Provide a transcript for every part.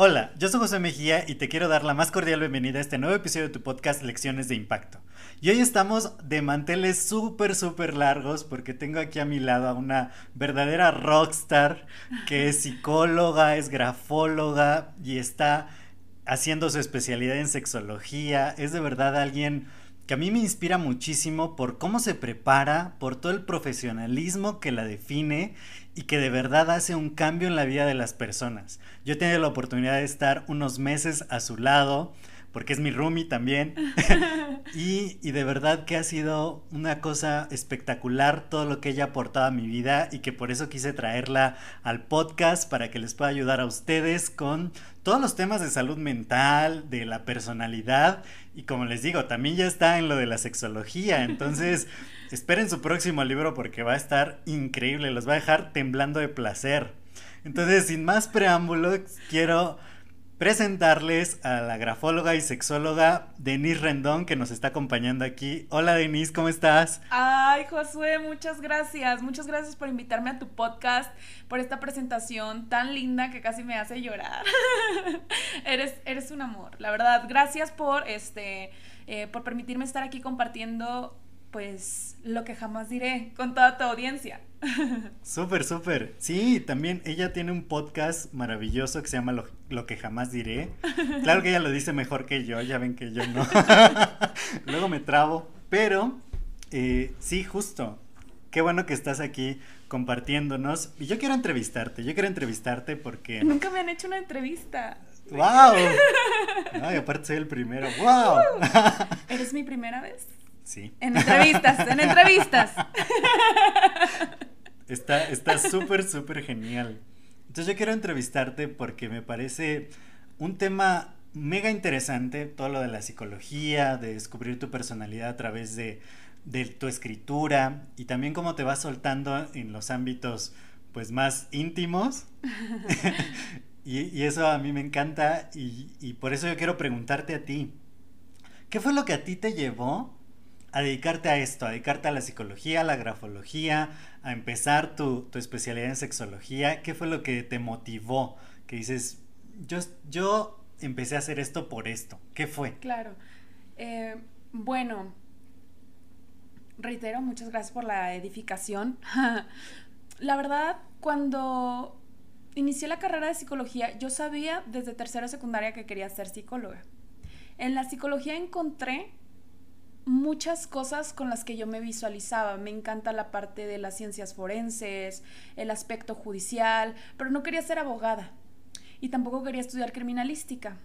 Hola, yo soy José Mejía y te quiero dar la más cordial bienvenida a este nuevo episodio de tu podcast Lecciones de Impacto. Y hoy estamos de manteles súper, súper largos porque tengo aquí a mi lado a una verdadera rockstar que es psicóloga, es grafóloga y está haciendo su especialidad en sexología. Es de verdad alguien que a mí me inspira muchísimo por cómo se prepara, por todo el profesionalismo que la define y que de verdad hace un cambio en la vida de las personas. Yo he tenido la oportunidad de estar unos meses a su lado, porque es mi roomie también. y, y, de verdad que ha sido una cosa espectacular todo lo que ella ha aportado a mi vida y que por eso quise traerla al podcast para que les pueda ayudar a ustedes con todos los temas de salud mental, de la personalidad y como les digo, también ya está en lo de la sexología. Entonces, esperen su próximo libro porque va a estar increíble, los va a dejar temblando de placer. Entonces, sin más preámbulos, quiero presentarles a la grafóloga y sexóloga Denise Rendón que nos está acompañando aquí. Hola Denise, ¿cómo estás? Ay, Josué, muchas gracias. Muchas gracias por invitarme a tu podcast, por esta presentación tan linda que casi me hace llorar. eres, eres un amor, la verdad. Gracias por este eh, por permitirme estar aquí compartiendo pues lo que jamás diré con toda tu audiencia. Súper, súper. Sí, también ella tiene un podcast maravilloso que se llama Lo, que jamás diré. Claro que ella lo dice mejor que yo, ya ven que yo no. Luego me trabo, pero eh, sí, justo. Qué bueno que estás aquí compartiéndonos. Y yo quiero entrevistarte, yo quiero entrevistarte porque... Nunca me han hecho una entrevista. ¡Wow! Ay, aparte soy el primero. ¡Wow! ¿Eres mi primera vez? Sí. En entrevistas, en entrevistas. Está súper, súper genial. Entonces yo quiero entrevistarte porque me parece un tema mega interesante, todo lo de la psicología, de descubrir tu personalidad a través de, tu escritura y también cómo te vas soltando en los ámbitos pues más íntimos. y, eso a mí me encanta y, y por eso yo quiero preguntarte a ti, ¿qué fue lo que a ti te llevó a dedicarte a esto, a dedicarte a la psicología, a la grafología, a empezar tu, especialidad en sexología? ¿Qué fue lo que te motivó? Que dices, yo, yo empecé a hacer esto por esto. ¿Qué fue? Claro. Eh, bueno, reitero, muchas gracias por la edificación. la verdad, cuando inicié la carrera de psicología, yo sabía desde tercera secundaria que quería ser psicóloga. En la psicología encontré muchas cosas con las que yo me visualizaba. Me encanta la parte de las ciencias forenses, el aspecto judicial, pero no quería ser abogada y tampoco quería estudiar criminalística.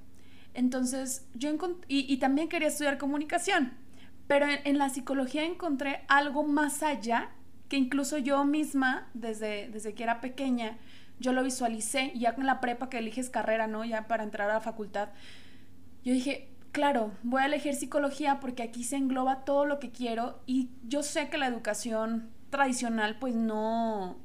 Entonces, yo y, y, también quería estudiar comunicación, pero en, la psicología encontré algo más allá que incluso yo misma, desde, desde que era pequeña, yo lo visualicé, ya con la prepa que eliges carrera, ¿no? Ya para entrar a la facultad. Yo dije, claro, voy a elegir psicología porque aquí se engloba todo lo que quiero y yo sé que la educación tradicional pues no,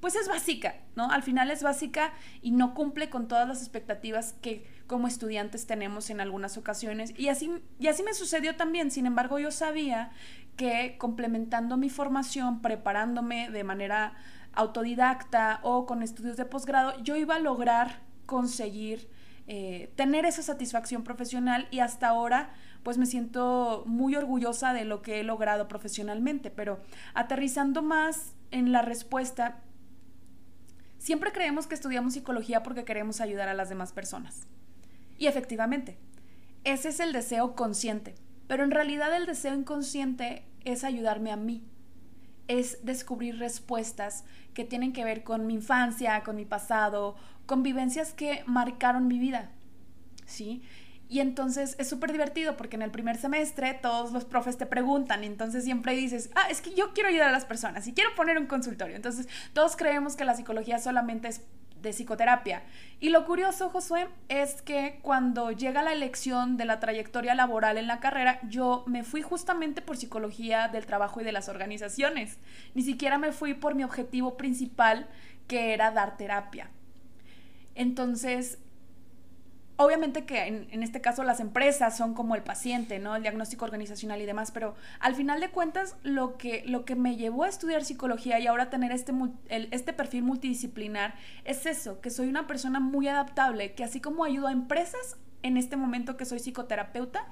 pues es básica, ¿no? Al final es básica y no cumple con todas las expectativas que como estudiantes tenemos en algunas ocasiones. Y así, y así me sucedió también. Sin embargo, yo sabía que complementando mi formación, preparándome de manera autodidacta o con estudios de posgrado, yo iba a lograr conseguir eh, tener esa satisfacción profesional y hasta ahora pues me siento muy orgullosa de lo que he logrado profesionalmente, pero aterrizando más en la respuesta, siempre creemos que estudiamos psicología porque queremos ayudar a las demás personas. Y efectivamente, ese es el deseo consciente, pero en realidad el deseo inconsciente es ayudarme a mí, es descubrir respuestas que tienen que ver con mi infancia, con mi pasado, con vivencias que marcaron mi vida, ¿sí? Y entonces es súper divertido porque en el primer semestre todos los profes te preguntan y entonces siempre dices, ah, es que yo quiero ayudar a las personas y quiero poner un consultorio. Entonces todos creemos que la psicología solamente es de psicoterapia. Y lo curioso, Josué, es que cuando llega la elección de la trayectoria laboral en la carrera, yo me fui justamente por psicología del trabajo y de las organizaciones. Ni siquiera me fui por mi objetivo principal, que era dar terapia. Entonces, obviamente que en, este caso las empresas son como el paciente, ¿no? El diagnóstico organizacional y demás, pero al final de cuentas lo que, lo que me llevó a estudiar psicología y ahora tener este, este perfil multidisciplinar es eso, que soy una persona muy adaptable, que así como ayudo a empresas, en este momento que soy psicoterapeuta,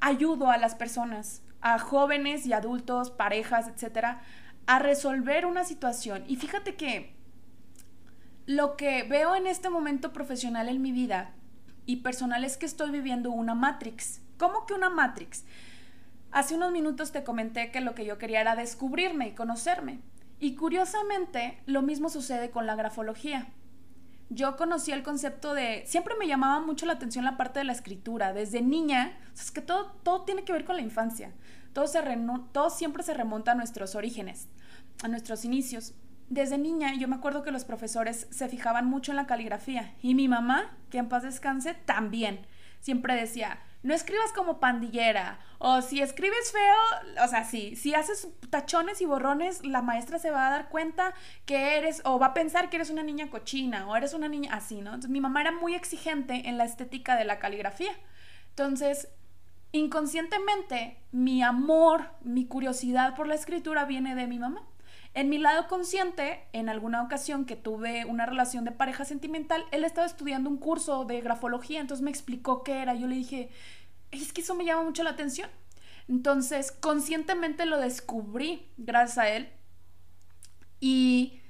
ayudo a las personas, a jóvenes y adultos, parejas, etcétera, a resolver una situación. Y fíjate que lo que veo en este momento profesional en mi vida y personal es que estoy viviendo una Matrix. ¿Cómo que una Matrix? Hace unos minutos te comenté que lo que yo quería era descubrirme y conocerme. Y curiosamente, lo mismo sucede con la grafología. Yo conocí el concepto de... Siempre me llamaba mucho la atención la parte de la escritura. Desde niña, es que todo, todo tiene que ver con la infancia. Todo, se todo siempre se remonta a nuestros orígenes, a nuestros inicios desde niña yo me acuerdo que los profesores se fijaban mucho en la caligrafía y mi mamá, que en paz descanse, también. Siempre decía, no escribas como pandillera o si escribes feo, o sea, sí, si haces tachones y borrones, la maestra se va a dar cuenta que eres o va a pensar que eres una niña cochina o eres una niña así, ¿no? Entonces mi mamá era muy exigente en la estética de la caligrafía. Entonces, inconscientemente, mi amor, mi curiosidad por la escritura viene de mi mamá. En mi lado consciente, en alguna ocasión que tuve una relación de pareja sentimental, él estaba estudiando un curso de grafología, entonces me explicó qué era. Yo le dije, es que eso me llama mucho la atención. Entonces, conscientemente lo descubrí gracias a él. Y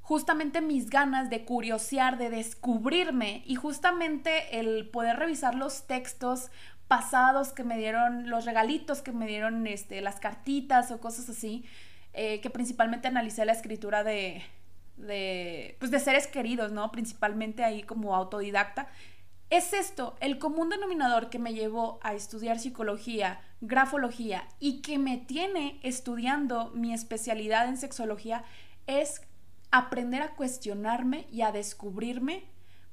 justamente mis ganas de curiosear, de descubrirme y justamente el poder revisar los textos pasados que me dieron, los regalitos que me dieron, este, las cartitas o cosas así, eh, que principalmente analicé la escritura de, de, pues de seres queridos, ¿no? Principalmente ahí como autodidacta. Es esto, el común denominador que me llevó a estudiar psicología, grafología y que me tiene estudiando mi especialidad en sexología es aprender a cuestionarme y a descubrirme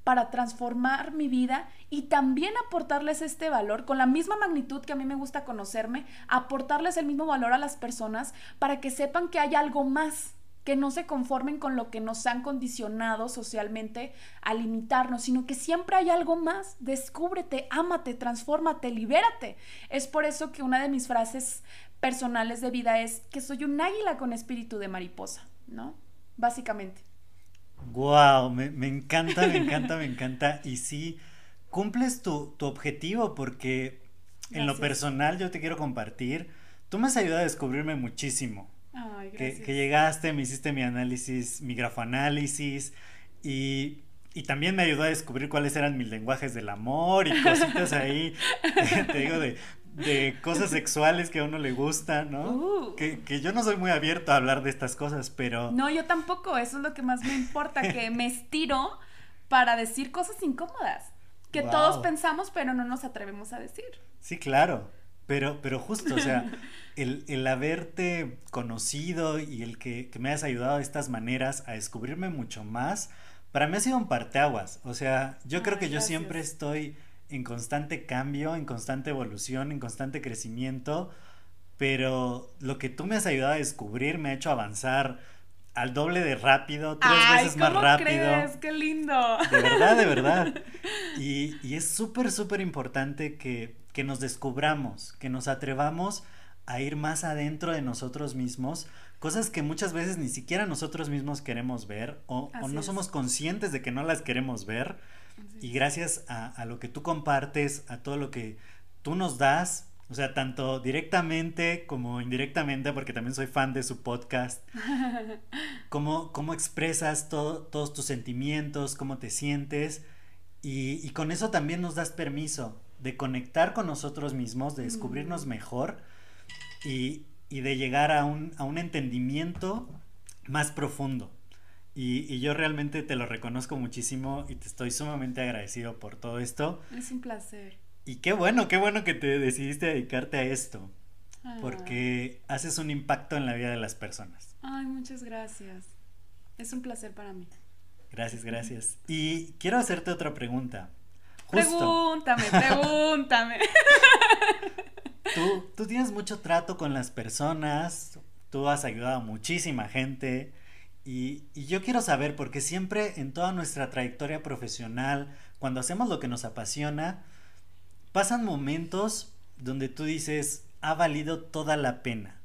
para transformar mi vida y también aportarles este valor con la misma magnitud que a mí me gusta conocerme, aportarles el mismo valor a las personas para que sepan que hay algo más, que no se conformen con lo que nos han condicionado socialmente a limitarnos, sino que siempre hay algo más. Descúbrete, ámate, transfórmate, libérate. Es por eso que una de mis frases personales de vida es que soy un águila con espíritu de mariposa, ¿no? Básicamente. Wow, me, encanta, me encanta, me encanta. Y sí, cumples tu, objetivo porque en lo personal yo te quiero compartir. Tú me has ayudado a descubrirme muchísimo. Ay, que, que, llegaste, me hiciste mi análisis, mi grafoanálisis y, y también me ayudó a descubrir cuáles eran mis lenguajes del amor y cositas ahí, te digo, de, de cosas sexuales que a uno le gusta, ¿no? Uh. Que, yo no soy muy abierto a hablar de estas cosas, pero... No, yo tampoco, eso es lo que más me importa, que me estiro para decir cosas incómodas, que todos pensamos pero no nos atrevemos a decir. Sí, claro, pero, pero justo, o sea, el, haberte conocido y el que, me hayas ayudado de estas maneras a descubrirme mucho más, para mí ha sido un parteaguas, o sea, yo creo que yo siempre estoy en constante cambio, en constante evolución, en constante crecimiento, pero lo que tú me has ayudado a descubrir me ha hecho avanzar al doble de rápido, tres veces más rápido. Crees? ¡Qué lindo! De verdad, de verdad. Y, y es súper, súper importante que, que nos descubramos, que nos atrevamos a ir más adentro de nosotros mismos, cosas que muchas veces ni siquiera nosotros mismos queremos ver o, o no somos conscientes de que no las queremos ver y gracias a, lo que tú compartes, a todo lo que tú nos das, o sea, tanto directamente como indirectamente, porque también soy fan de su podcast, cómo, cómo expresas todos tus sentimientos, cómo te sientes, y, con eso también nos das permiso de conectar con nosotros mismos, de descubrirnos mejor y, de llegar a un, a un entendimiento más profundo. Y, yo realmente te lo reconozco muchísimo y te estoy sumamente agradecido por todo esto. Es un placer. Y qué bueno, qué bueno que te decidiste dedicarte a esto. Porque haces un impacto en la vida de las personas. Ay, muchas gracias. Es un placer para mí. Gracias, gracias. Y quiero hacerte otra pregunta. Pregúntame, pregúntame. Tú, tú tienes mucho trato con las personas, tú has ayudado a muchísima gente y, yo quiero saber, porque siempre en toda nuestra trayectoria profesional, cuando hacemos lo que nos apasiona, pasan momentos donde tú dices, ha valido toda la pena.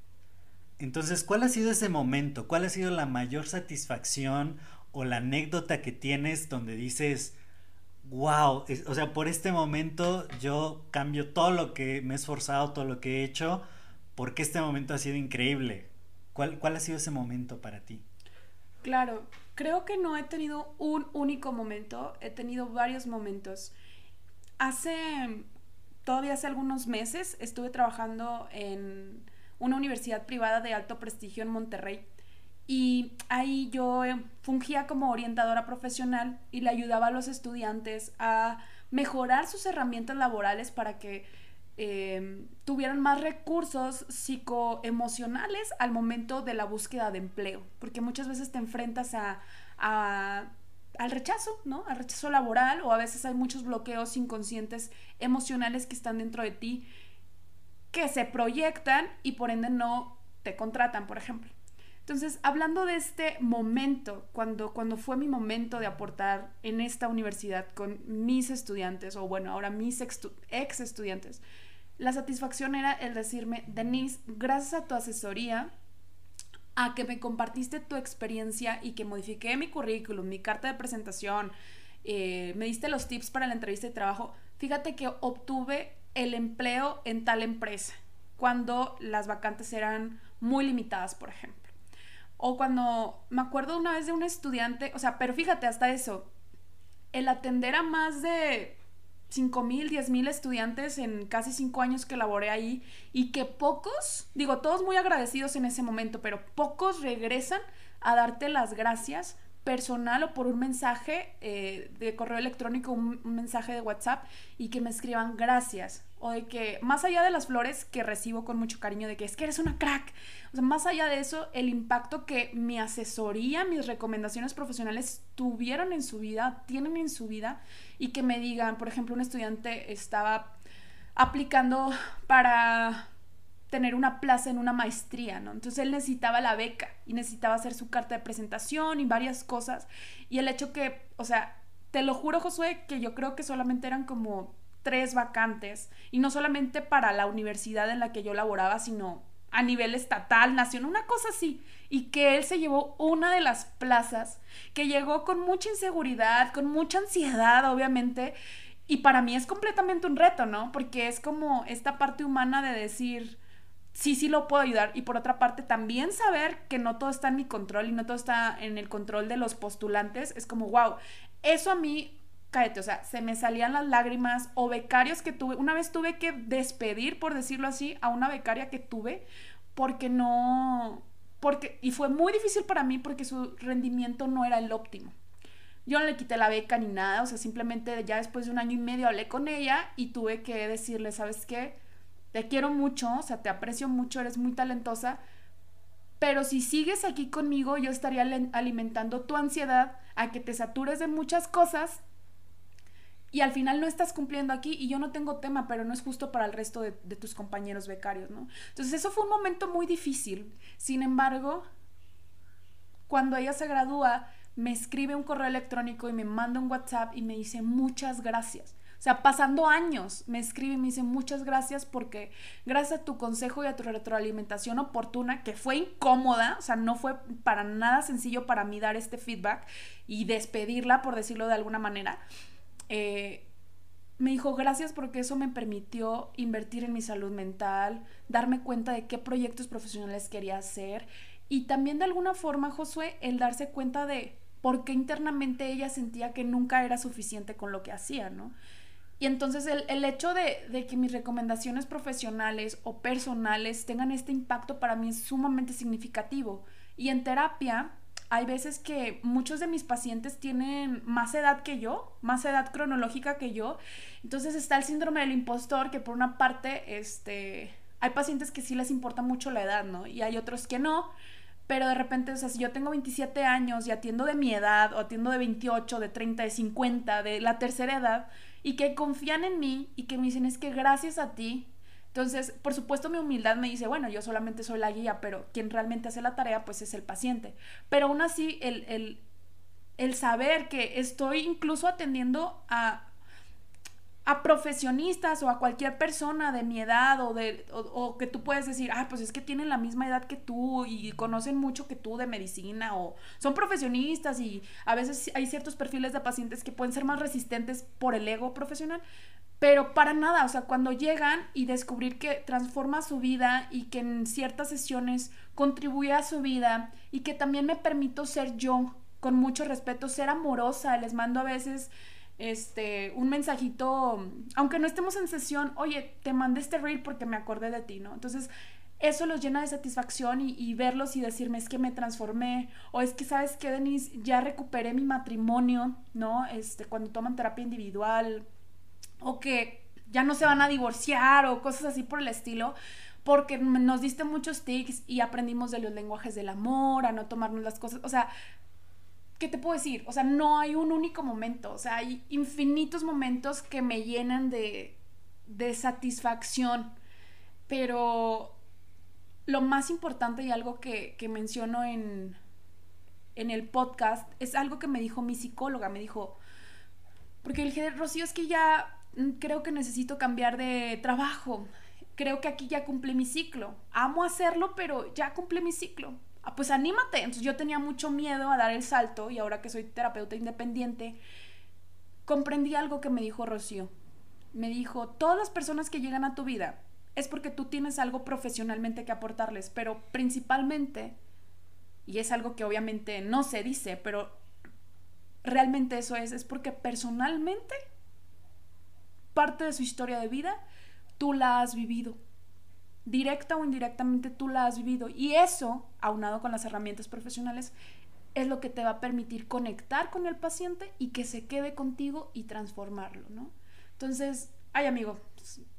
Entonces, ¿cuál ha sido ese momento? ¿Cuál ha sido la mayor satisfacción o la anécdota que tienes donde dices, wow, o sea, por este momento yo cambio todo lo que me he esforzado, todo lo que he hecho, porque este momento ha sido increíble. ¿Cuál, cuál ha sido ese momento para ti? Claro, creo que no he tenido un único momento, he tenido varios momentos. Hace, todavía hace algunos meses, estuve trabajando en una universidad privada de alto prestigio en Monterrey y ahí yo eh, fungía como orientadora profesional y le ayudaba a los estudiantes a mejorar sus herramientas laborales para que eh, tuvieran más recursos psicoemocionales al momento de la búsqueda de empleo, porque muchas veces te enfrentas a, al rechazo, ¿no? Al rechazo laboral o a veces hay muchos bloqueos inconscientes emocionales que están dentro de ti que se proyectan y por ende no te contratan, por ejemplo. Entonces, hablando de este momento, cuando, cuando fue mi momento de aportar en esta universidad con mis estudiantes, o bueno, ahora mis ex, estudiantes, la satisfacción era el decirme, Denise, gracias a tu asesoría, a que me compartiste tu experiencia y que modifiqué mi currículum, mi carta de presentación, eh, me diste los tips para la entrevista de trabajo, fíjate que obtuve el empleo en tal empresa, cuando las vacantes eran muy limitadas, por ejemplo. O cuando me acuerdo una vez de un estudiante, o sea, pero fíjate, hasta eso, el atender a más de 5 mil, 10 mil estudiantes en casi 5 años que laboré ahí y que pocos, digo, todos muy agradecidos en ese momento, pero pocos regresan a darte las gracias personal o por un mensaje eh, de correo electrónico, un, mensaje de WhatsApp y que me escriban gracias. O de que, más allá de las flores que recibo con mucho cariño, de que es que eres una crack. O sea, más allá de eso, el impacto que mi asesoría, mis recomendaciones profesionales tuvieron en su vida, tienen en su vida, y que me digan, por ejemplo, un estudiante estaba aplicando para tener una plaza en una maestría, ¿no? Entonces él necesitaba la beca y necesitaba hacer su carta de presentación y varias cosas. Y el hecho que, o sea, te lo juro, Josué, que yo creo que solamente eran como tres vacantes y no solamente para la universidad en la que yo laboraba, sino a nivel estatal, nacional, una cosa así. Y que él se llevó una de las plazas, que llegó con mucha inseguridad, con mucha ansiedad, obviamente. Y para mí es completamente un reto, ¿no? Porque es como esta parte humana de decir, sí, sí lo puedo ayudar. Y por otra parte, también saber que no todo está en mi control y no todo está en el control de los postulantes, es como, wow, eso a mí, o sea, se me salían las lágrimas o becarios que tuve, una vez tuve que despedir, por decirlo así, a una becaria que tuve porque no, porque, y fue muy difícil para mí porque su rendimiento no era el óptimo. Yo no le quité la beca ni nada, o sea, simplemente ya después de un año y medio hablé con ella y tuve que decirle, ¿sabes qué? te quiero mucho, o sea, te aprecio mucho, eres muy talentosa, pero si sigues aquí conmigo, yo estaría alimentando tu ansiedad a que te satures de muchas cosas y al final no estás cumpliendo aquí y yo no tengo tema, pero no es justo para el resto de, tus compañeros becarios, ¿no? Entonces eso fue un momento muy difícil. Sin embargo, cuando ella se gradúa, me escribe un correo electrónico y me manda un WhatsApp y me dice muchas gracias. O sea, pasando años, me escribe y me dice muchas gracias porque gracias a tu consejo y a tu retroalimentación oportuna, que fue incómoda, o sea, no fue para nada sencillo para mí dar este feedback y despedirla, por decirlo de alguna manera. Eh, me dijo gracias porque eso me permitió invertir en mi salud mental, darme cuenta de qué proyectos profesionales quería hacer y también de alguna forma, Josué, el darse cuenta de por qué internamente ella sentía que nunca era suficiente con lo que hacía, ¿no? Y entonces el, hecho de, que mis recomendaciones profesionales o personales tengan este impacto para mí es sumamente significativo. Y en terapia hay veces que muchos de mis pacientes tienen más edad que yo, más edad cronológica que yo. Entonces está el síndrome del impostor, que por una parte, este, hay pacientes que sí les importa mucho la edad, ¿no? Y hay otros que no. Pero de repente, o sea, si yo tengo 27 años y atiendo de mi edad, o atiendo de 28, de 30, de 50, de la tercera edad, y que confían en mí y que me dicen, es que gracias a ti entonces, por supuesto, mi humildad me dice, bueno, yo solamente soy la guía, pero quien realmente hace la tarea, pues es el paciente. Pero aún así, el, el, saber que estoy incluso atendiendo a, a profesionistas o a cualquier persona de mi edad o, de, o, que tú puedes decir, ah, pues es que tienen la misma edad que tú y conocen mucho que tú de medicina o son profesionistas y a veces hay ciertos perfiles de pacientes que pueden ser más resistentes por el ego profesional, pero para nada, o sea, cuando llegan y descubrir que transforma su vida y que en ciertas sesiones contribuye a su vida y que también me permito ser yo con mucho respeto, ser amorosa, les mando a veces este un mensajito, aunque no estemos en sesión, oye, te mandé este reel porque me acordé de ti, ¿no? Entonces, eso los llena de satisfacción y, y, verlos y decirme es que me transformé o es que sabes que Denise ya recuperé mi matrimonio, ¿no? Este cuando toman terapia individual, o que ya no se van a divorciar o cosas así por el estilo, porque nos diste muchos tics y aprendimos de los lenguajes del amor, a no tomarnos las cosas, o sea, ¿qué te puedo decir? O sea, no hay un único momento, o sea, hay infinitos momentos que me llenan de, de satisfacción, pero lo más importante y algo que, que menciono en, en el podcast es algo que me dijo mi psicóloga, me dijo, porque el dije, Rocío, es que ya creo que necesito cambiar de trabajo, creo que aquí ya cumplí mi ciclo, amo hacerlo, pero ya cumplí mi ciclo. Ah, pues anímate. Entonces yo tenía mucho miedo a dar el salto y ahora que soy terapeuta independiente, comprendí algo que me dijo Rocío. Me dijo, todas las personas que llegan a tu vida es porque tú tienes algo profesionalmente que aportarles, pero principalmente, y es algo que obviamente no se dice, pero realmente eso es, es porque personalmente parte de su historia de vida, tú la has vivido. Directa o indirectamente tú la has vivido. Y eso, aunado con las herramientas profesionales, es lo que te va a permitir conectar con el paciente y que se quede contigo y transformarlo, ¿no? Entonces, ay amigo,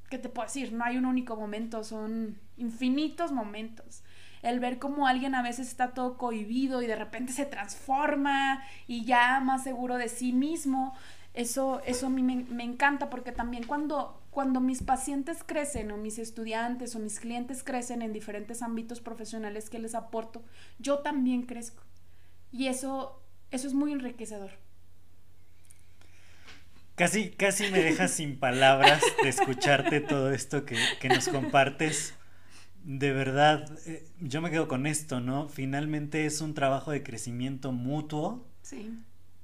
¿qué te puedo decir? No hay un único momento, son infinitos momentos. El ver cómo alguien a veces está todo cohibido y de repente se transforma y ya más seguro de sí mismo, eso, eso a mí me, encanta porque también cuando, cuando mis pacientes crecen o mis estudiantes o mis clientes crecen en diferentes ámbitos profesionales que les aporto, yo también crezco. Y eso, eso es muy enriquecedor. Casi, casi me dejas sin palabras de escucharte todo esto que, que nos compartes. De verdad, eh, yo me quedo con esto, ¿no? Finalmente es un trabajo de crecimiento mutuo. Sí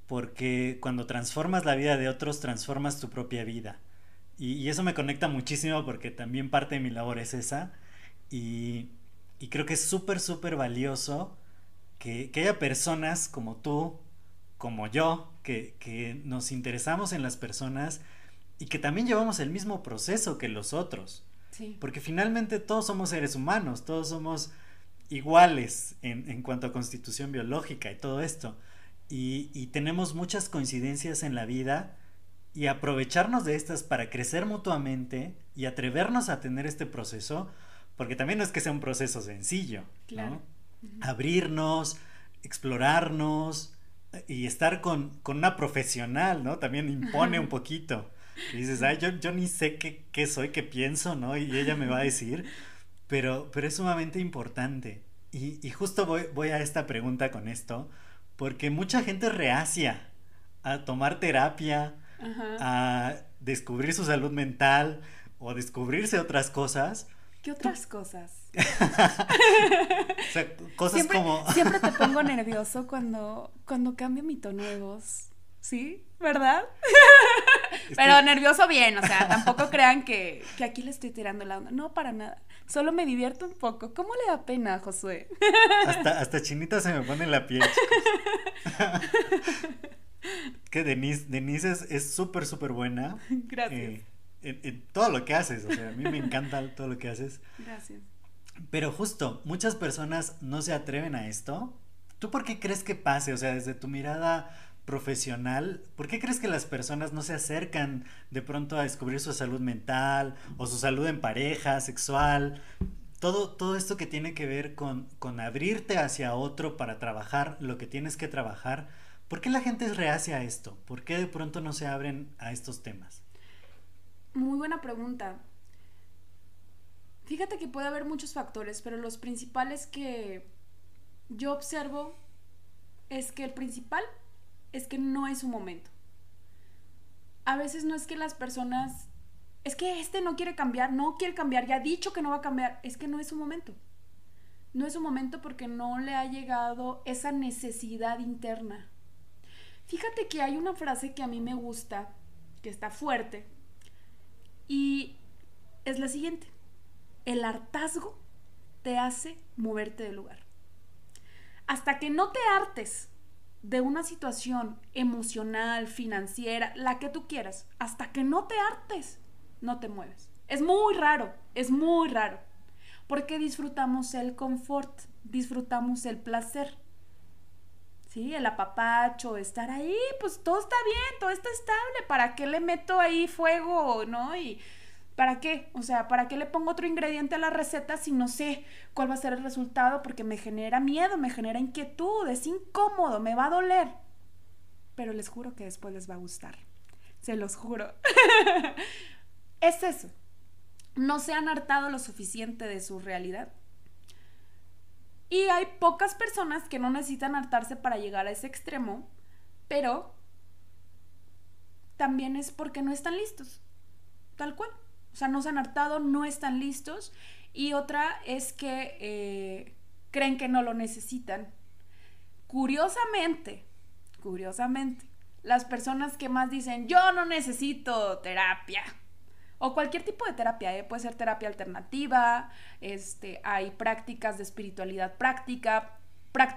porque cuando transformas la vida de otros, transformas tu propia vida. Y, eso me conecta muchísimo porque también parte de mi labor es esa. Y, creo que es súper, súper valioso que, haya personas como tú, como yo, que, nos interesamos en las personas y que también llevamos el mismo proceso que los otros. Porque finalmente todos somos seres humanos, todos somos iguales en, en cuanto a constitución biológica y todo esto y, tenemos muchas coincidencias en la vida y aprovecharnos de estas para crecer mutuamente y atrevernos a tener este proceso, porque también no es que sea un proceso sencillo, ¿no? Abrirnos, explorarnos y estar con, una profesional, ¿no? También impone un poquito. Y dices, ay, yo, yo ni sé qué, qué, soy, qué pienso, ¿no? Y ella me va a decir, pero, pero es sumamente importante. Y, y justo voy, voy a esta pregunta con esto, porque mucha gente reacia a tomar terapia, a descubrir su salud mental o a descubrirse otras cosas. ¿Qué otras cosas? o sea, cosas como... siempre te pongo nervioso cuando, cuando cambio mi tono de voz. ¿Sí? ¿Verdad? Pero nervioso bien, o sea, tampoco crean que, que, aquí le estoy tirando la onda. No, para nada. Solo me divierto un poco. ¿Cómo le da pena, Josué? hasta, hasta chinita se me pone en la piel, que Denise, Denise es súper, súper buena. Gracias. Eh, en, todo lo que haces, o sea, a mí me encanta todo lo que haces. Gracias. Pero justo, muchas personas no se atreven a esto ¿Tú por qué crees que pase? O sea, desde tu mirada profesional, ¿por qué crees que las personas no se acercan de pronto a descubrir su salud mental o su salud en pareja, sexual? Todo, todo esto que tiene que ver con, con abrirte hacia otro para trabajar lo que tienes que trabajar. ¿Por qué la gente es reacia a esto? ¿Por qué de pronto no se abren a estos temas? Muy buena pregunta. Fíjate que puede haber muchos factores, pero los principales que yo observo es que el principal es que no es su momento. A veces no es que las personas, es que este no quiere cambiar, no quiere cambiar, ya ha dicho que no va a cambiar, es que no es su momento. No es su momento porque no le ha llegado esa necesidad interna. Fíjate que hay una frase que a mí me gusta, que está fuerte, y es la siguiente. El hartazgo te hace moverte del lugar. Hasta que no te hartes de una situación emocional, financiera, la que tú quieras, hasta que no te hartes, no te mueves. Es muy raro, es muy raro, porque disfrutamos el confort, disfrutamos el placer. ¿Sí? El apapacho, estar ahí, pues todo está bien, todo está estable, ¿para qué le meto ahí fuego, no? Y ¿Para qué? O sea, ¿para qué le pongo otro ingrediente a la receta si no sé cuál va a ser el resultado? Porque me genera miedo, me genera inquietud, es incómodo, me va a doler. Pero les juro que después les va a gustar. Se los juro. es eso. No se han hartado lo suficiente de su realidad. Y hay pocas personas que no necesitan hartarse para llegar a ese extremo, pero también es porque no están listos. Tal cual. O sea, no se han hartado, no están listos. Y otra es que eh, creen que no lo necesitan. Curiosamente, curiosamente, las personas que más dicen, yo no necesito terapia, o cualquier tipo de terapia, ¿eh? puede ser terapia alternativa, este, hay prácticas de espiritualidad práctica,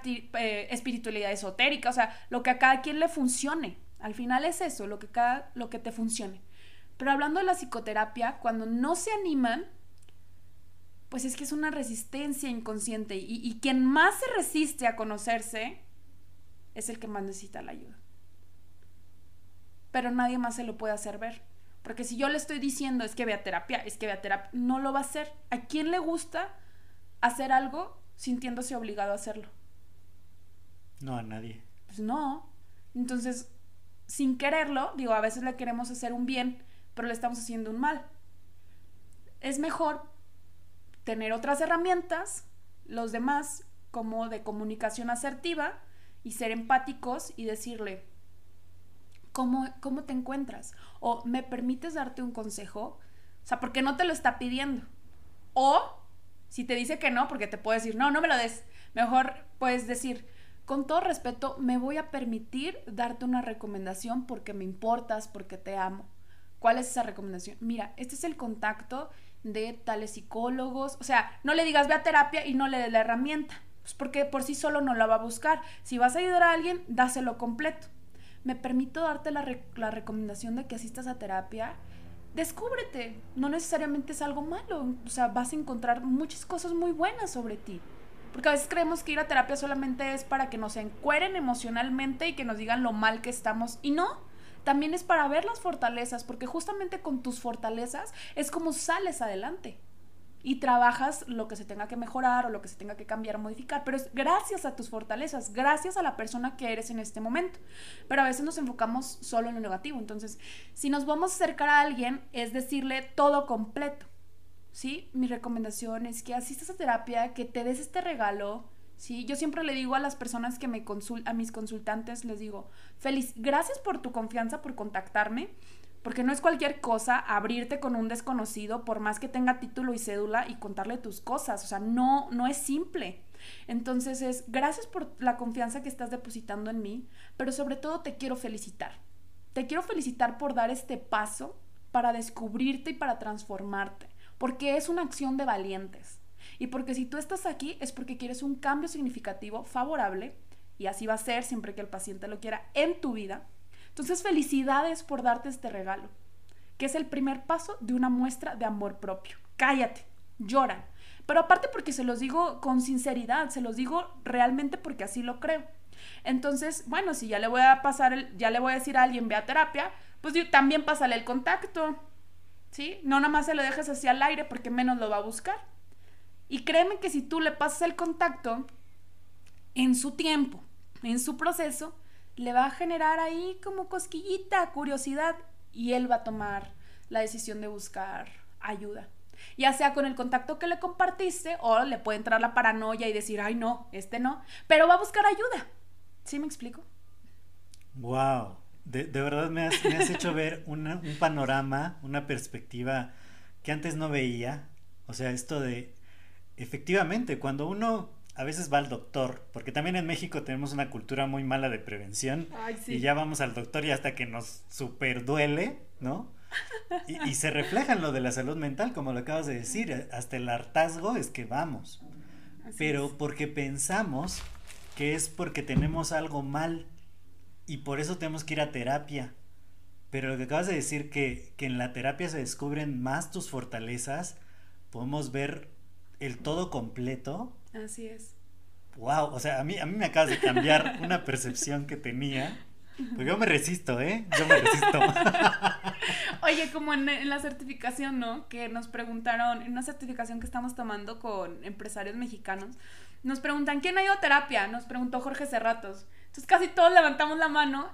eh, espiritualidad esotérica, o sea, lo que a cada quien le funcione. Al final es eso, lo que, cada, lo que te funcione. Pero hablando de la psicoterapia, cuando no se animan, pues es que es una resistencia inconsciente y, quien más se resiste a conocerse es el que más necesita la ayuda. Pero nadie más se lo puede hacer ver. Porque si yo le estoy diciendo es que vea terapia, es que vea terapia, no lo va a hacer. ¿A quién le gusta hacer algo sintiéndose obligado a hacerlo? No, a nadie. Pues no. Entonces, sin quererlo, digo, a veces le queremos hacer un bien pero le estamos haciendo un mal. Es mejor tener otras herramientas, los demás, como de comunicación asertiva y ser empáticos y decirle, ¿cómo, cómo te encuentras? O ¿me permites darte un consejo? O sea, porque no te lo está pidiendo. O si te dice que no, porque te puede decir, no, no me lo des. Mejor puedes decir, con todo respeto, me voy a permitir darte una recomendación porque me importas, porque te amo. ¿Cuál es esa recomendación? Mira, este es el contacto de tales psicólogos. O sea, no le digas ve a terapia y no le des la herramienta. Pues porque por sí solo no la va a buscar. Si vas a ayudar a alguien, dáselo completo. Me permito darte la, la recomendación de que asistas a terapia. Descúbrete. No necesariamente es algo malo. O sea, vas a encontrar muchas cosas muy buenas sobre ti. Porque a veces creemos que ir a terapia solamente es para que nos encueren emocionalmente y que nos digan lo mal que estamos. Y no, también es para ver las fortalezas, porque justamente con tus fortalezas es como sales adelante y trabajas lo que se tenga que mejorar o lo que se tenga que cambiar o modificar, pero es gracias a tus fortalezas, gracias a la persona que eres en este momento. Pero a veces nos enfocamos solo en lo negativo, entonces si nos vamos a acercar a alguien es decirle todo completo. ¿Sí? Mi recomendación es que asistas a terapia, que te des este regalo, ¿sí? Yo siempre le digo a las personas que me consultan, a mis consultantes, les digo, feliz, gracias por tu confianza, por contactarme, porque no es cualquier cosa abrirte con un desconocido, por más que tenga título y cédula, y contarle tus cosas, o sea, no, no es simple. Entonces es, gracias por la confianza que estás depositando en mí, pero sobre todo te quiero felicitar. Te quiero felicitar por dar este paso para descubrirte y para transformarte, porque es una acción de valientes. Y porque si tú estás aquí es porque quieres un cambio significativo, favorable, y así va a ser siempre que el paciente lo quiera en tu vida. Entonces, felicidades por darte este regalo, que es el primer paso de una muestra de amor propio. Cállate, llora, Pero aparte porque se los digo con sinceridad, se los digo realmente porque así lo creo. Entonces, bueno, si ya le voy a pasar, ya le voy a decir a alguien, ve a terapia, pues también pásale el contacto, ¿sí? No nada más se lo dejes así al aire porque menos lo va a buscar. Y créeme que si tú le pasas el contacto en su tiempo, en su proceso, le va a generar ahí como cosquillita, curiosidad, y él va a tomar la decisión de buscar ayuda. Ya sea con el contacto que le compartiste o le puede entrar la paranoia y decir, ay no, este no, pero va a buscar ayuda. ¿Sí me explico? Wow, de, verdad me has, hecho ver un panorama, una perspectiva que antes no veía. O sea, esto de, efectivamente, cuando uno a veces va al doctor, porque también en México tenemos una cultura muy mala de prevención y ya vamos al doctor y hasta que nos super duele, ¿no? Y, se refleja en lo de la salud mental, como lo acabas de decir, hasta el hartazgo es que vamos. Pero porque pensamos que es porque tenemos algo mal y por eso tenemos que ir a terapia. Pero lo que acabas de decir, que, que en la terapia se descubren más tus fortalezas, podemos ver el todo completo Así es. Wow, o sea, a mí, a mí me acabas de cambiar una percepción que tenía. Pues yo me resisto, ¿eh? Yo me resisto. Oye, como en, la certificación, ¿no? Que nos preguntaron, en una certificación que estamos tomando con empresarios mexicanos, nos preguntan, ¿quién ha ido a terapia? Nos preguntó Jorge Cerratos. Entonces casi todos levantamos la mano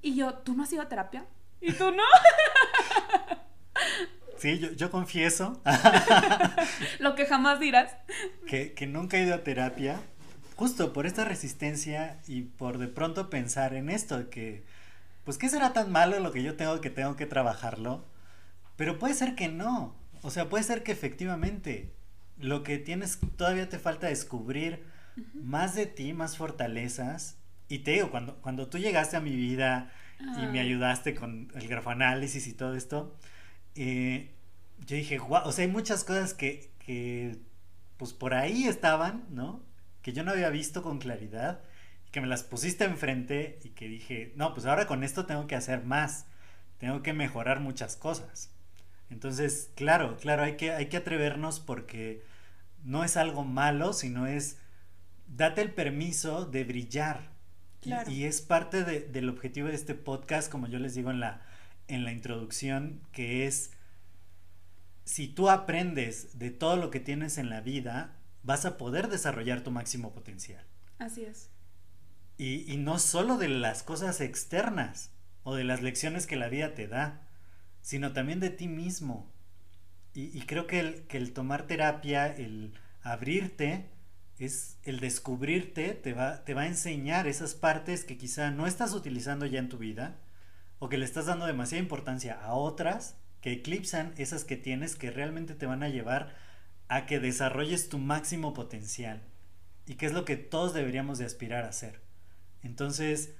y yo, ¿tú no has ido a terapia? ¿Y tú no? Sí, yo, confieso. Lo que jamás dirás. Que, que nunca he ido a terapia, justo por esta resistencia y por de pronto pensar en esto, que, pues, ¿qué será tan malo lo que yo tengo que tengo que trabajarlo? Pero puede ser que no. O sea, puede ser que efectivamente lo que tienes todavía te falta descubrir más de ti, más fortalezas. Y te digo, cuando, cuando tú llegaste a mi vida y me ayudaste con el grafoanálisis y todo esto, eh, yo dije, guau, o sea, hay muchas cosas que, que, pues por ahí estaban, ¿no? Que yo no había visto con claridad, que me las pusiste enfrente y que dije, no, pues ahora con esto tengo que hacer más, tengo que mejorar muchas cosas. Entonces, claro, claro, hay que, hay que atrevernos porque no es algo malo, sino es, date el permiso de brillar. Y, es parte del objetivo de este podcast, como yo les digo en la, en la introducción, que es, si tú aprendes de todo lo que tienes en la vida, vas a poder desarrollar tu máximo potencial. Así es. Y, no solo de las cosas externas o de las lecciones que la vida te da, sino también de ti mismo. Y, creo que el, que el tomar terapia, el abrirte, es el descubrirte, te va, te va a enseñar esas partes que quizá no estás utilizando ya en tu vida o que le estás dando demasiada importancia a otras que eclipsan esas que tienes que realmente te van a llevar a que desarrolles tu máximo potencial y que es lo que todos deberíamos de aspirar a hacer. Entonces,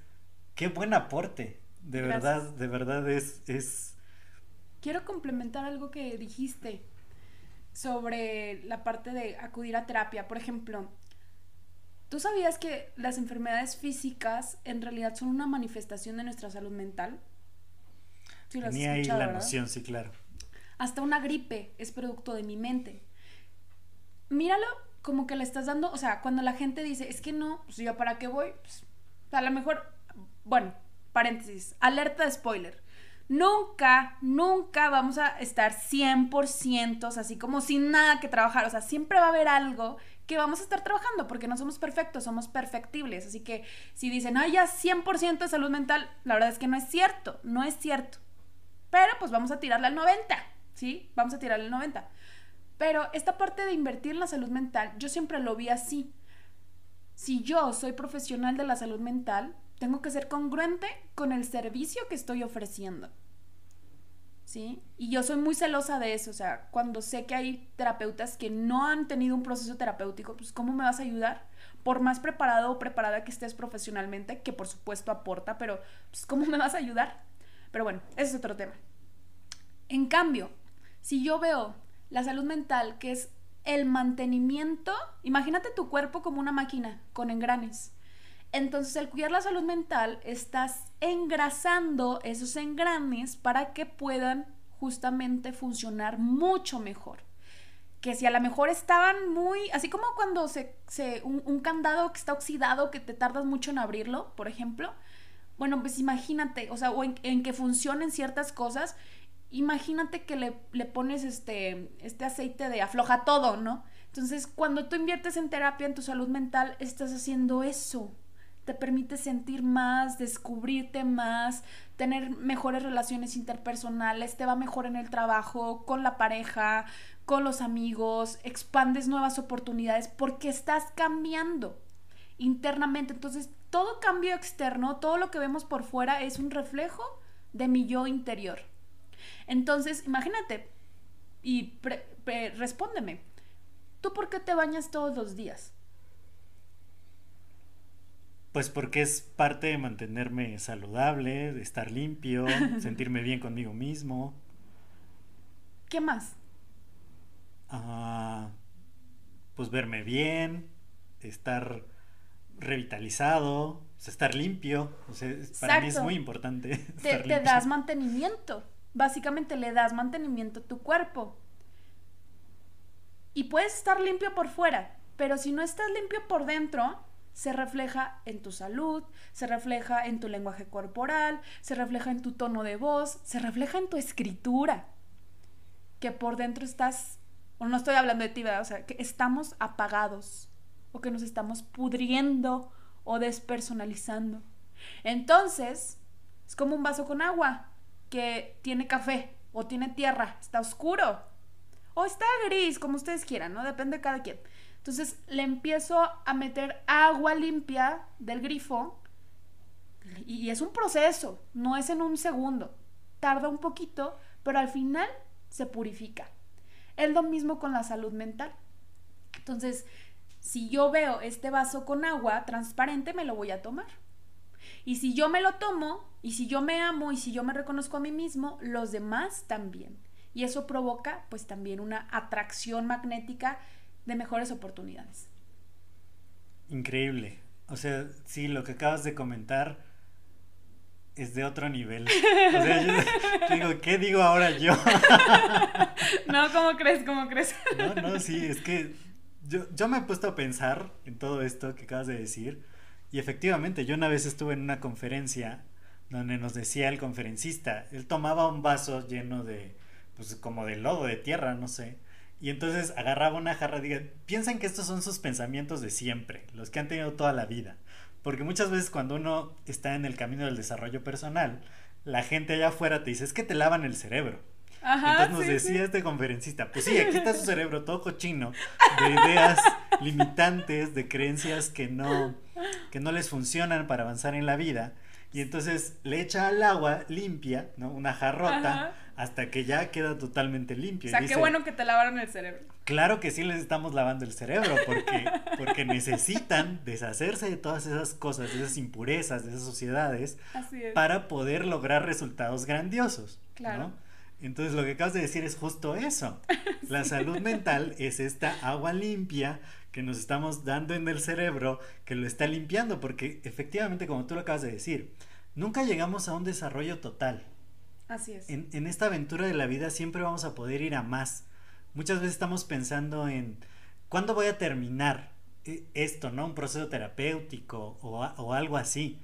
qué buen aporte, de verdad, de verdad es, es... Quiero complementar algo que dijiste sobre la parte de acudir a terapia. Por ejemplo, ¿Tú sabías que las enfermedades físicas en realidad son una manifestación de nuestra salud mental? Sí, Tenía ahí la noción, sí, claro. Hasta una gripe es producto de mi mente. Míralo como que le estás dando, o sea, cuando la gente dice, es que no, pues yo para qué voy, pues, a lo mejor, bueno, paréntesis, alerta de spoiler. Nunca, nunca vamos a estar 100% así como sin nada que trabajar. O sea, siempre va a haber algo que vamos a estar trabajando porque no somos perfectos, somos perfectibles. Así que si dicen, ay, ya 100% de salud mental, la verdad es que no es cierto, no es cierto. Pero pues vamos a tirarle al 90, ¿sí? Vamos a tirarle al 90. Pero esta parte de invertir en la salud mental, yo siempre lo vi así. Si yo soy profesional de la salud mental, tengo que ser congruente con el servicio que estoy ofreciendo. ¿Sí? Y yo soy muy celosa de eso, o sea, cuando sé que hay terapeutas que no han tenido un proceso terapéutico, pues ¿cómo me vas a ayudar? Por más preparado o preparada que estés profesionalmente, que por supuesto aporta, pero pues ¿cómo me vas a ayudar? Pero bueno, ese es otro tema. En cambio, si yo veo la salud mental, que es el mantenimiento, imagínate tu cuerpo como una máquina con engranes. Entonces, al cuidar la salud mental, estás engrasando esos engranes para que puedan justamente funcionar mucho mejor. que si a lo mejor estaban muy, así como cuando se, se un, un, candado que está oxidado, que te tardas mucho en abrirlo, por ejemplo, bueno, pues imagínate, o sea, o en, en que funcionen ciertas cosas, imagínate que le, le, pones este, este aceite de afloja todo, ¿no? Entonces, cuando tú inviertes en terapia, en tu salud mental, estás haciendo eso. Te permite sentir más, descubrirte más, tener mejores relaciones interpersonales, te va mejor en el trabajo, con la pareja, con los amigos, expandes nuevas oportunidades porque estás cambiando internamente. Entonces, todo cambio externo, todo lo que vemos por fuera es un reflejo de mi yo interior. Entonces, imagínate y respóndeme, ¿tú por qué te bañas todos los días? Pues porque es parte de mantenerme saludable, de estar limpio, sentirme bien conmigo mismo. ¿Qué más? uh, pues verme bien, estar revitalizado, estar limpio. O sea, para mí es muy importante. Te, te das mantenimiento. Básicamente le das mantenimiento a tu cuerpo. Y puedes estar limpio por fuera, pero si no estás limpio por dentro, se refleja en tu salud, se refleja en tu lenguaje corporal, se refleja en tu tono de voz, se refleja en tu escritura. Que por dentro estás o no estoy hablando de ti, ¿verdad? O sea, que estamos apagados o que nos estamos pudriendo o despersonalizando. Entonces, es como un vaso con agua que tiene café o tiene tierra, está oscuro o está gris, como ustedes quieran, ¿no? Depende de cada quien. Entonces le empiezo a meter agua limpia del grifo y es un proceso, no es en un segundo. Tarda un poquito, pero al final se purifica. Es lo mismo con la salud mental. Entonces, si yo veo este vaso con agua transparente, me lo voy a tomar. Y si yo me lo tomo, y si yo me amo, y si yo me reconozco a mí mismo, los demás también. Y eso provoca pues también una atracción magnética de mejores oportunidades. Increíble. O sea, sí, lo que acabas de comentar es de otro nivel. O sea, yo, digo, ¿qué digo ahora yo? no, ¿cómo crees? ¿Cómo crees? no, no, sí, es que yo, yo me he puesto a pensar en todo esto que acabas de decir. Y efectivamente, yo una vez estuve en una conferencia donde nos decía el conferencista, él tomaba un vaso lleno de, pues como de lodo, de tierra, no sé. Y entonces agarraba una jarra, diga, piensan que estos son sus pensamientos de siempre, los que han tenido toda la vida. Porque muchas veces cuando uno está en el camino del desarrollo personal, la gente allá afuera te dice, es que te lavan el cerebro. Entonces nos decía este conferencista, pues sí, aquí está su cerebro todo cochino de ideas limitantes, de creencias que no, que no les funcionan para avanzar en la vida. Y entonces le echa al agua limpia, ¿no? Una jarrota hasta que ya queda totalmente limpio. O sea, qué bueno que te lavaron el cerebro. Claro que sí les estamos lavando el cerebro, porque, porque necesitan deshacerse de todas esas cosas, de esas impurezas, de esas sociedades, para poder lograr resultados grandiosos. Claro. Entonces lo que acabas de decir es justo eso. La salud mental es esta agua limpia que nos estamos dando en el cerebro, que lo está limpiando, porque efectivamente, como tú lo acabas de decir, nunca llegamos a un desarrollo total. Así es. En, esta aventura de la vida siempre vamos a poder ir a más. Muchas veces estamos pensando en cuándo voy a terminar e, esto, ¿no? Un proceso terapéutico o, o algo así.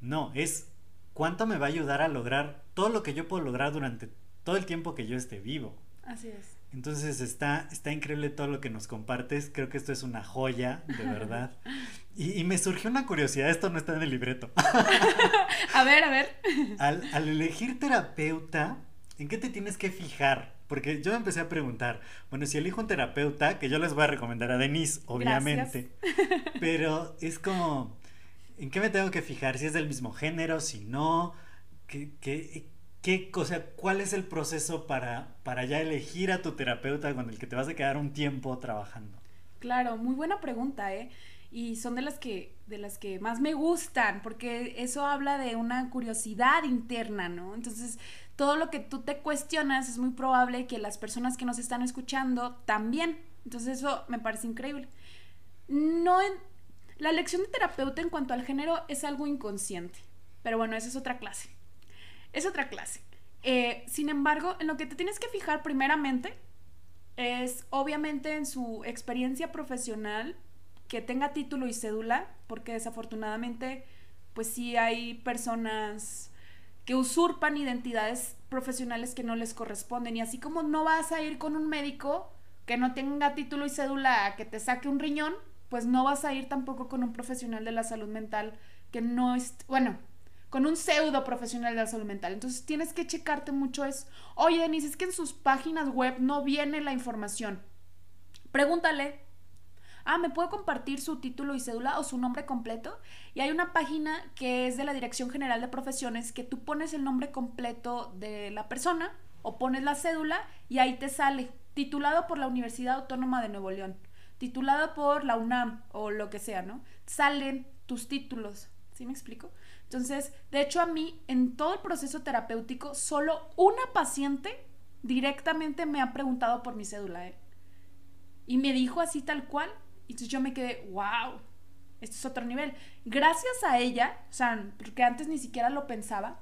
No, es cuánto me va a ayudar a lograr todo lo que yo puedo lograr durante todo el tiempo que yo esté vivo. Así es. Entonces está, está increíble todo lo que nos compartes. Creo que esto es una joya, de verdad. Y, me surgió una curiosidad, esto no está en el libreto. a ver, a ver. Al, elegir terapeuta, ¿en qué te tienes que fijar? Porque yo me empecé a preguntar, bueno, si elijo un terapeuta, que yo les voy a recomendar a Denise, obviamente, pero es como, ¿en qué me tengo que fijar? Si es del mismo género, si no, ¿qué, qué, qué cosa, cuál es el proceso para, para ya elegir a tu terapeuta con el que te vas a quedar un tiempo trabajando? Claro, muy buena pregunta, ¿eh? y son de las que de las que más me gustan porque eso habla de una curiosidad interna, ¿no? Entonces, todo lo que tú te cuestionas es muy probable que las personas que nos están escuchando también. Entonces, eso me parece increíble. No la elección de terapeuta en cuanto al género es algo inconsciente, pero bueno, esa es otra clase. Es otra clase. Eh, sin embargo, en lo que te tienes que fijar primeramente es obviamente en su experiencia profesional que tenga título y cédula, porque desafortunadamente pues sí hay personas que usurpan identidades profesionales que no les corresponden y así como no vas a ir con un médico que no tenga título y cédula a que te saque un riñón, pues no vas a ir tampoco con un profesional de la salud mental que no es, bueno, con un pseudo profesional de la salud mental. Entonces tienes que checarte mucho es, oye Denise, es que en sus páginas web no viene la información. Pregúntale. Ah, ¿me puede compartir su título y cédula o su nombre completo? Y hay una página que es de la Dirección General de Profesiones que tú pones el nombre completo de la persona o pones la cédula y ahí te sale, titulado por la Universidad Autónoma de Nuevo León, titulado por la UNAM o lo que sea, ¿no? Salen tus títulos, ¿sí me explico? Entonces, de hecho a mí, en todo el proceso terapéutico, solo una paciente directamente me ha preguntado por mi cédula, ¿eh? Y me dijo así tal cual. Y entonces yo me quedé, wow, esto es otro nivel. Gracias a ella, o sea, porque antes ni siquiera lo pensaba,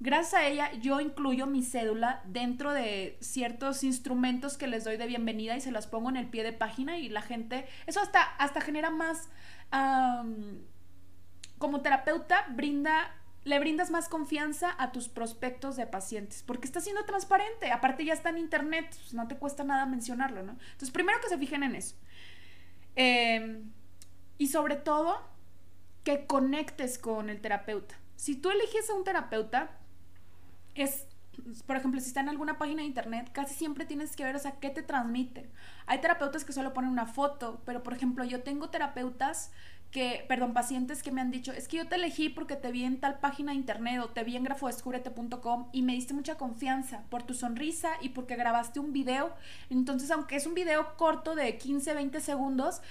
gracias a ella yo incluyo mi cédula dentro de ciertos instrumentos que les doy de bienvenida y se las pongo en el pie de página y la gente, eso hasta, hasta genera más como terapeuta brinda le brindas más confianza a tus prospectos de pacientes, porque está siendo transparente, aparte ya está en internet, pues no te cuesta nada mencionarlo, ¿no? Entonces, primero que se fijen en eso. Em, y sobre todo, que conectes con el terapeuta. Si tú eliges a un terapeuta, es, por ejemplo, si está en alguna página de internet, casi siempre tienes que ver, o sea, qué te transmite. Hay terapeutas que solo ponen una foto, pero por ejemplo, yo tengo terapeutas que, perdón, pacientes que me han dicho, es que yo te elegí porque te vi en tal página de internet o te vi en grafodescúbrete.com y me diste mucha confianza por tu sonrisa y porque grabaste un video. Entonces, aunque es un video corto de 15, 20 segundos,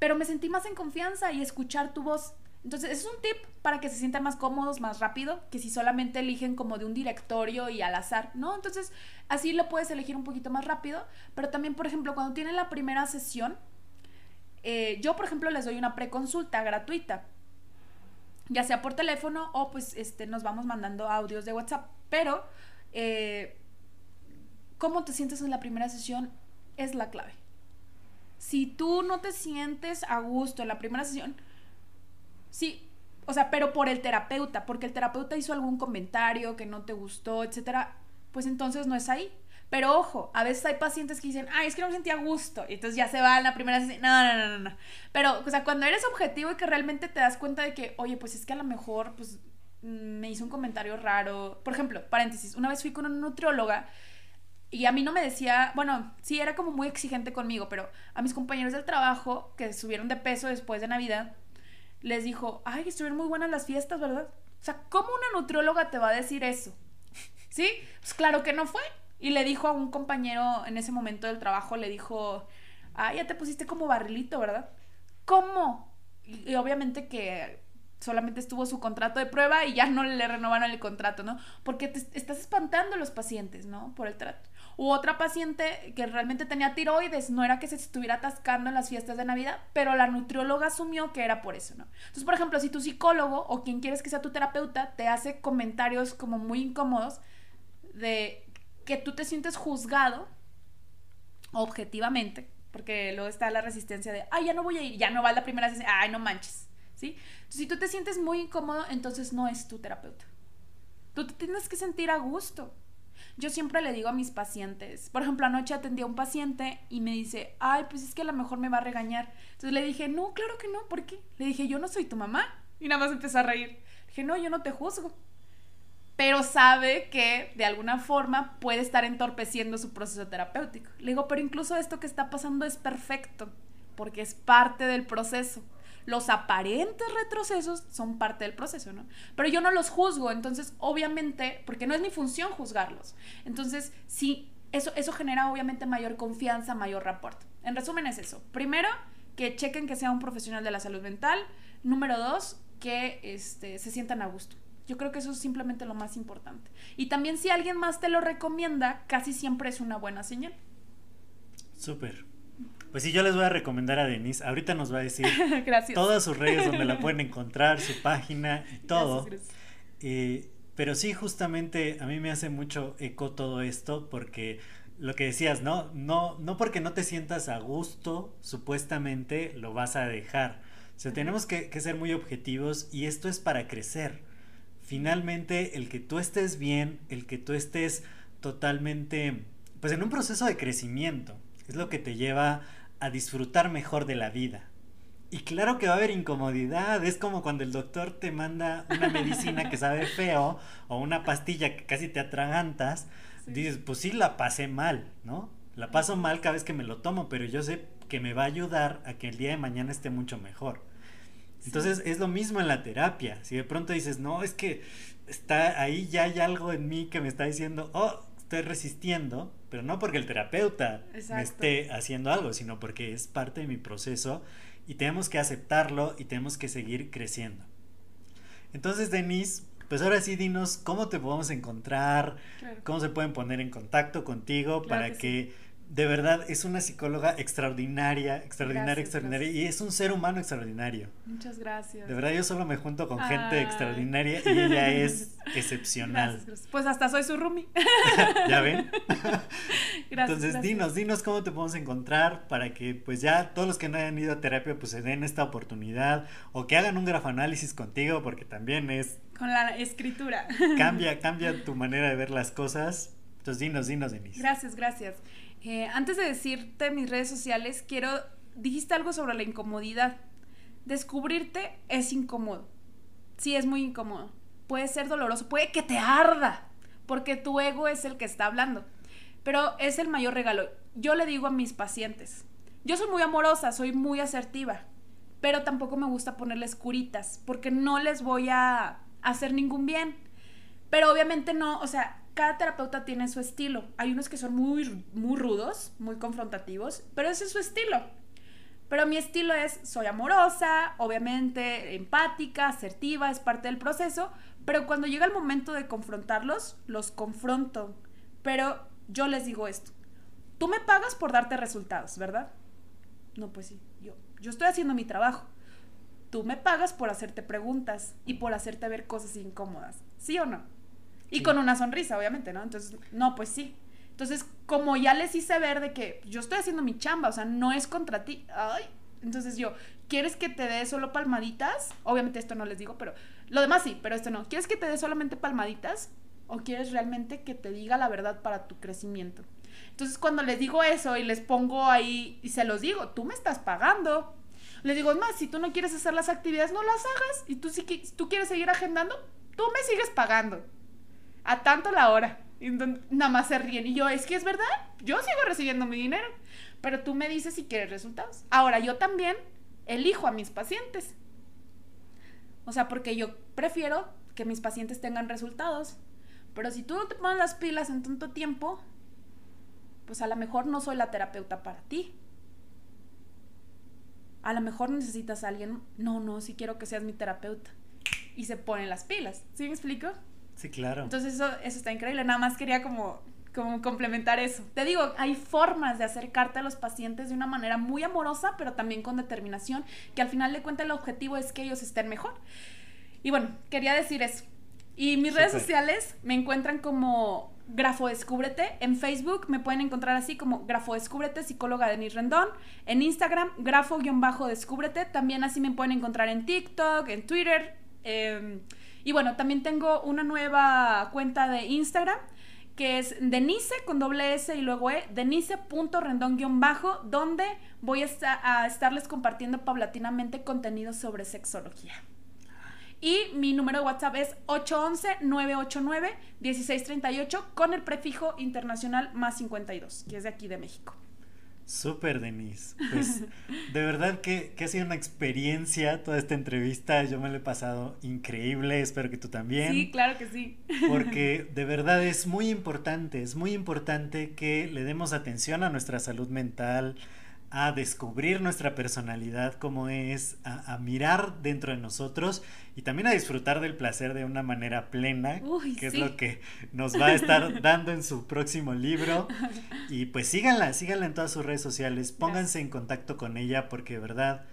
pero me sentí más en confianza y escuchar tu voz. Entonces, es un tip para que se sientan más cómodos, más rápido, que si solamente eligen como de un directorio y al azar, ¿no? Entonces, así lo puedes elegir un poquito más rápido, pero también, por ejemplo, cuando tienen la primera sesión, eh, yo, por ejemplo, les doy una preconsulta gratuita, ya sea por teléfono o pues este, nos vamos mandando audios de WhatsApp. Pero, eh, cómo te sientes en la primera sesión es la clave. Si tú no te sientes a gusto en la primera sesión, sí, o sea, pero por el terapeuta, porque el terapeuta hizo algún comentario que no te gustó, etcétera, pues entonces no es ahí. Pero ojo, a veces hay pacientes que dicen, ay, es que no me sentía gusto. Y entonces ya se va la primera sesión. No, no, no, no, no. Pero, o sea, cuando eres objetivo y que realmente te das cuenta de que, oye, pues es que a lo mejor, pues, mm, me hizo un comentario raro. Por ejemplo, paréntesis, una vez fui con una nutrióloga y a mí no me decía, bueno, sí era como muy exigente conmigo, pero a mis compañeros del trabajo que subieron de peso después de Navidad, les dijo, ay, estuvieron muy buenas las fiestas, ¿verdad? O sea, ¿cómo una nutrióloga te va a decir eso? ¿Sí? Pues claro que no fue. Y le dijo a un compañero en ese momento del trabajo, le dijo, ah, ya te pusiste como barrilito, ¿verdad? ¿Cómo? Y, obviamente que solamente estuvo su contrato de prueba y ya no le renovaron el contrato, ¿no? Porque te estás espantando a los pacientes, ¿no? Por el trato. U otra paciente que realmente tenía tiroides, no era que se estuviera atascando en las fiestas de Navidad, pero la nutrióloga asumió que era por eso, ¿no? Entonces, por ejemplo, si tu psicólogo o quien quieres que sea tu terapeuta te hace comentarios como muy incómodos de que tú te sientes juzgado objetivamente, porque luego está la resistencia de, ay, ya no voy a ir, ya no va la primera sesión, ay, no manches, ¿sí? si tú te sientes muy incómodo, entonces no es tu terapeuta. Tú te tienes que sentir a gusto. Yo siempre le digo a mis pacientes, por ejemplo, anoche atendí a un paciente y me dice, ay, pues es que a lo mejor me va a regañar. Entonces le dije, no, claro que no, ¿por qué? Le dije, yo no soy tu mamá. Y nada más empezó a reír. Le dije, no, yo no te juzgo pero sabe que de alguna forma puede estar entorpeciendo su proceso terapéutico. Le digo, pero incluso esto que está pasando es perfecto, porque es parte del proceso. Los aparentes retrocesos son parte del proceso, ¿no? Pero yo no los juzgo, entonces obviamente, porque no es mi función juzgarlos. Entonces, sí, eso, eso genera obviamente mayor confianza, mayor rapport. En resumen es eso. Primero, que chequen que sea un profesional de la salud mental. Número dos, que este, se sientan a gusto. Yo creo que eso es simplemente lo más importante. Y también si alguien más te lo recomienda, casi siempre es una buena señal. Súper. Pues sí, yo les voy a recomendar a Denise. Ahorita nos va a decir todas sus redes donde la pueden encontrar, su página y todo. Eh, pero sí, justamente a mí me hace mucho eco todo esto porque lo que decías, ¿no? No, no porque no te sientas a gusto, supuestamente lo vas a dejar. O sea, tenemos que, que ser muy objetivos y esto es para crecer. Finalmente, el que tú estés bien, el que tú estés totalmente, pues en un proceso de crecimiento, es lo que te lleva a disfrutar mejor de la vida. Y claro que va a haber incomodidad, es como cuando el doctor te manda una medicina que sabe feo o una pastilla que casi te atragantas, dices, pues sí la pasé mal, ¿no? La paso mal cada vez que me lo tomo, pero yo sé que me va a ayudar a que el día de mañana esté mucho mejor. Entonces es lo mismo en la terapia. Si de pronto dices, no, es que está ahí ya hay algo en mí que me está diciendo, oh, estoy resistiendo, pero no porque el terapeuta me esté haciendo algo, sino porque es parte de mi proceso y tenemos que aceptarlo y tenemos que seguir creciendo. Entonces, Denise, pues ahora sí dinos cómo te podemos encontrar, cómo se pueden poner en contacto contigo para que de verdad es una psicóloga extraordinaria, extraordinaria, extraordinaria y es un ser humano extraordinario. Muchas gracias. De verdad yo solo me junto con gente extraordinaria y ella es excepcional. Pues hasta soy su roomie. ¿Ya ven? Entonces dinos, dinos cómo te podemos encontrar para que pues ya todos los que no hayan ido a terapia pues se den esta oportunidad o que hagan un grafoanálisis contigo porque también es... Con la escritura. Cambia, cambia tu manera de ver las cosas. Entonces dinos, dinos, Denise. Gracias, gracias. Eh, antes de decirte mis redes sociales, quiero, dijiste algo sobre la incomodidad. Descubrirte es incómodo. Sí, es muy incómodo. Puede ser doloroso, puede que te arda, porque tu ego es el que está hablando. Pero es el mayor regalo. Yo le digo a mis pacientes, yo soy muy amorosa, soy muy asertiva, pero tampoco me gusta ponerles curitas, porque no les voy a hacer ningún bien. Pero obviamente no, o sea, cada terapeuta tiene su estilo. Hay unos que son muy, muy rudos, muy confrontativos, pero ese es su estilo. Pero mi estilo es, soy amorosa, obviamente empática, asertiva, es parte del proceso, pero cuando llega el momento de confrontarlos, los confronto. Pero yo les digo esto, tú me pagas por darte resultados, ¿verdad? No, pues sí, yo, yo estoy haciendo mi trabajo. Tú me pagas por hacerte preguntas y por hacerte ver cosas incómodas, ¿sí o no? Y con una sonrisa, obviamente, ¿no? Entonces, no, pues sí. Entonces, como ya les hice ver de que yo estoy haciendo mi chamba, o sea, no es contra ti. Ay, entonces yo, ¿quieres que te dé solo palmaditas? Obviamente esto no les digo, pero lo demás sí, pero esto no. ¿Quieres que te dé solamente palmaditas? ¿O quieres realmente que te diga la verdad para tu crecimiento? Entonces, cuando les digo eso y les pongo ahí y se los digo, tú me estás pagando. Les digo, más, si tú no quieres hacer las actividades, no las hagas. Y tú si tú quieres seguir agendando, tú me sigues pagando a tanto la hora. Y nada más se ríen. Y yo, es que es verdad, yo sigo recibiendo mi dinero. Pero tú me dices si quieres resultados. Ahora, yo también elijo a mis pacientes. O sea, porque yo prefiero que mis pacientes tengan resultados. Pero si tú no te pones las pilas en tanto tiempo, pues a lo mejor no soy la terapeuta para ti. A lo mejor necesitas a alguien, no, no, si quiero que seas mi terapeuta. Y se ponen las pilas. ¿Sí me explico? Sí, claro. Entonces eso, eso está increíble. Nada más quería como, como complementar eso. Te digo, hay formas de acercarte a los pacientes de una manera muy amorosa, pero también con determinación, que al final de cuentas el objetivo es que ellos estén mejor. Y bueno, quería decir eso. Y mis redes sociales me encuentran como Grafo Descúbrete. En Facebook me pueden encontrar así como Grafo Descúbrete, psicóloga Denise Rendón. En Instagram, Grafo-Descúbrete. También así me pueden encontrar en TikTok, en Twitter. Eh, y bueno, también tengo una nueva cuenta de Instagram que es Denise con doble S y luego E, denise.rendón-bajo, donde voy a, estarles compartiendo paulatinamente contenido sobre sexología. Y mi número de WhatsApp es 811-989-1638 con el prefijo internacional más 52, que es de aquí de México. Súper, Denise. Pues de verdad que, que, ha sido una experiencia toda esta entrevista. Yo me la he pasado increíble. Espero que tú también. Sí, claro que sí. Porque de verdad es muy importante, es muy importante que le demos atención a nuestra salud mental, a descubrir nuestra personalidad como es, a, mirar dentro de nosotros y también a disfrutar del placer de una manera plena, que es lo que nos va a estar dando en su próximo libro. Y pues síganla, síganla en todas sus redes sociales, pónganse en contacto con ella porque de verdad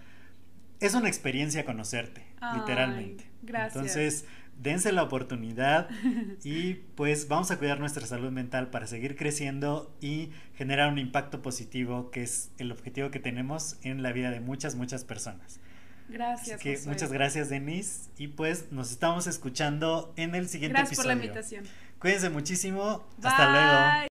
es una experiencia conocerte, literalmente. Gracias. Entonces, dense la oportunidad y pues vamos a cuidar nuestra salud mental para seguir creciendo y generar un impacto positivo que es el objetivo que tenemos en la vida de muchas, muchas personas. Gracias. Así que muchas gracias, Denise. Y pues nos estamos escuchando en el siguiente episodio. Gracias por la invitación. Cuídense muchísimo. Hasta luego.